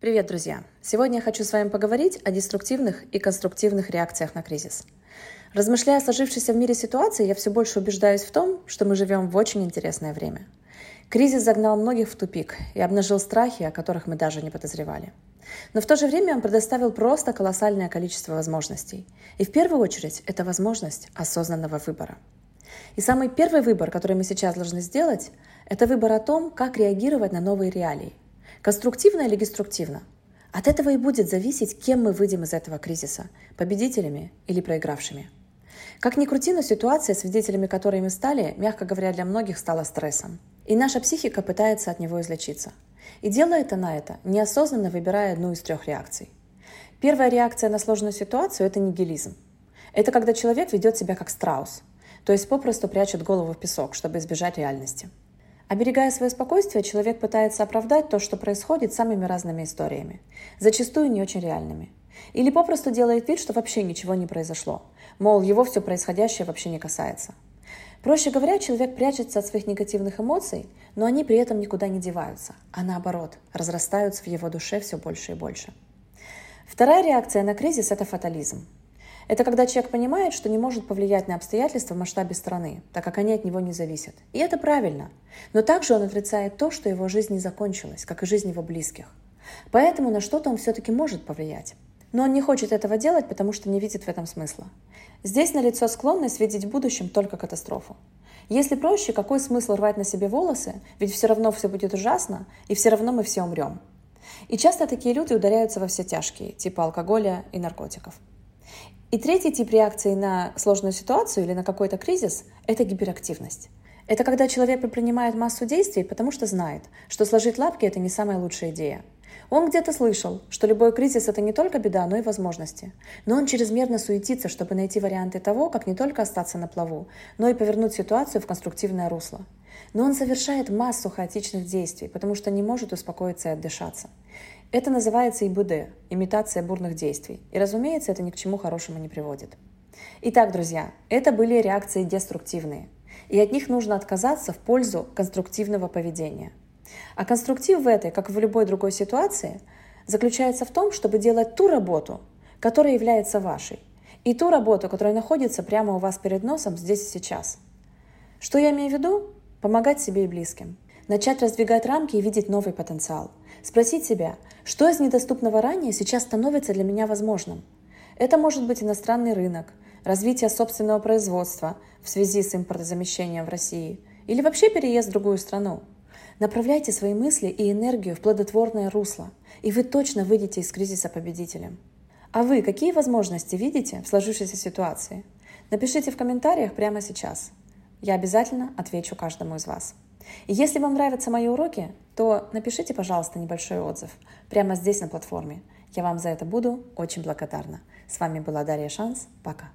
Привет, друзья! Сегодня я хочу с вами поговорить о деструктивных и конструктивных реакциях на кризис. Размышляя о сложившейся в мире ситуации, я все больше убеждаюсь в том, что мы живем в очень интересное время. Кризис загнал многих в тупик и обнажил страхи, о которых мы даже не подозревали. Но в то же время он предоставил просто колоссальное количество возможностей. И в первую очередь это возможность осознанного выбора. И самый первый выбор, который мы сейчас должны сделать, это выбор о том, как реагировать на новые реалии – Конструктивно или деструктивно? От этого и будет зависеть, кем мы выйдем из этого кризиса – победителями или проигравшими. Как ни крути, но ситуация, свидетелями которой мы стали, мягко говоря, для многих стала стрессом. И наша психика пытается от него излечиться. И делает она это, неосознанно выбирая одну из трех реакций. Первая реакция на сложную ситуацию – это нигилизм. Это когда человек ведет себя как страус, то есть попросту прячет голову в песок, чтобы избежать реальности – Оберегая свое спокойствие, человек пытается оправдать то, что происходит самыми разными историями, зачастую не очень реальными. Или попросту делает вид, что вообще ничего не произошло, мол, его все происходящее вообще не касается. Проще говоря, человек прячется от своих негативных эмоций, но они при этом никуда не деваются, а наоборот, разрастаются в его душе все больше и больше. Вторая реакция на кризис – это фатализм. Это когда человек понимает, что не может повлиять на обстоятельства в масштабе страны, так как они от него не зависят. И это правильно. Но также он отрицает то, что его жизнь не закончилась, как и жизнь его близких. Поэтому на что-то он все-таки может повлиять. Но он не хочет этого делать, потому что не видит в этом смысла. Здесь налицо склонность видеть в будущем только катастрофу. Если проще, какой смысл рвать на себе волосы, ведь все равно все будет ужасно, и все равно мы все умрем. И часто такие люди ударяются во все тяжкие, типа алкоголя и наркотиков. И третий тип реакции на сложную ситуацию или на какой-то кризис – это гиперактивность. Это когда человек предпринимает массу действий, потому что знает, что сложить лапки – это не самая лучшая идея. Он где-то слышал, что любой кризис – это не только беда, но и возможности. Но он чрезмерно суетится, чтобы найти варианты того, как не только остаться на плаву, но и повернуть ситуацию в конструктивное русло. Но он совершает массу хаотичных действий, потому что не может успокоиться и отдышаться. Это называется ИБД – имитация бурных действий. И, разумеется, это ни к чему хорошему не приводит. Итак, друзья, это были реакции деструктивные. И от них нужно отказаться в пользу конструктивного поведения. А конструктив в этой, как и в любой другой ситуации, заключается в том, чтобы делать ту работу, которая является вашей, и ту работу, которая находится прямо у вас перед носом здесь и сейчас. Что я имею в виду? Помогать себе и близким. Начать раздвигать рамки и видеть новый потенциал. Спросить себя, что из недоступного ранее сейчас становится для меня возможным. Это может быть иностранный рынок, развитие собственного производства в связи с импортозамещением в России или вообще переезд в другую страну. Направляйте свои мысли и энергию в плодотворное русло, и вы точно выйдете из кризиса победителем. А вы какие возможности видите в сложившейся ситуации? Напишите в комментариях прямо сейчас. Я обязательно отвечу каждому из вас. Если вам нравятся мои уроки, то напишите, пожалуйста, небольшой отзыв прямо здесь на платформе. Я вам за это буду очень благодарна. С вами была Дарья Шанс. Пока.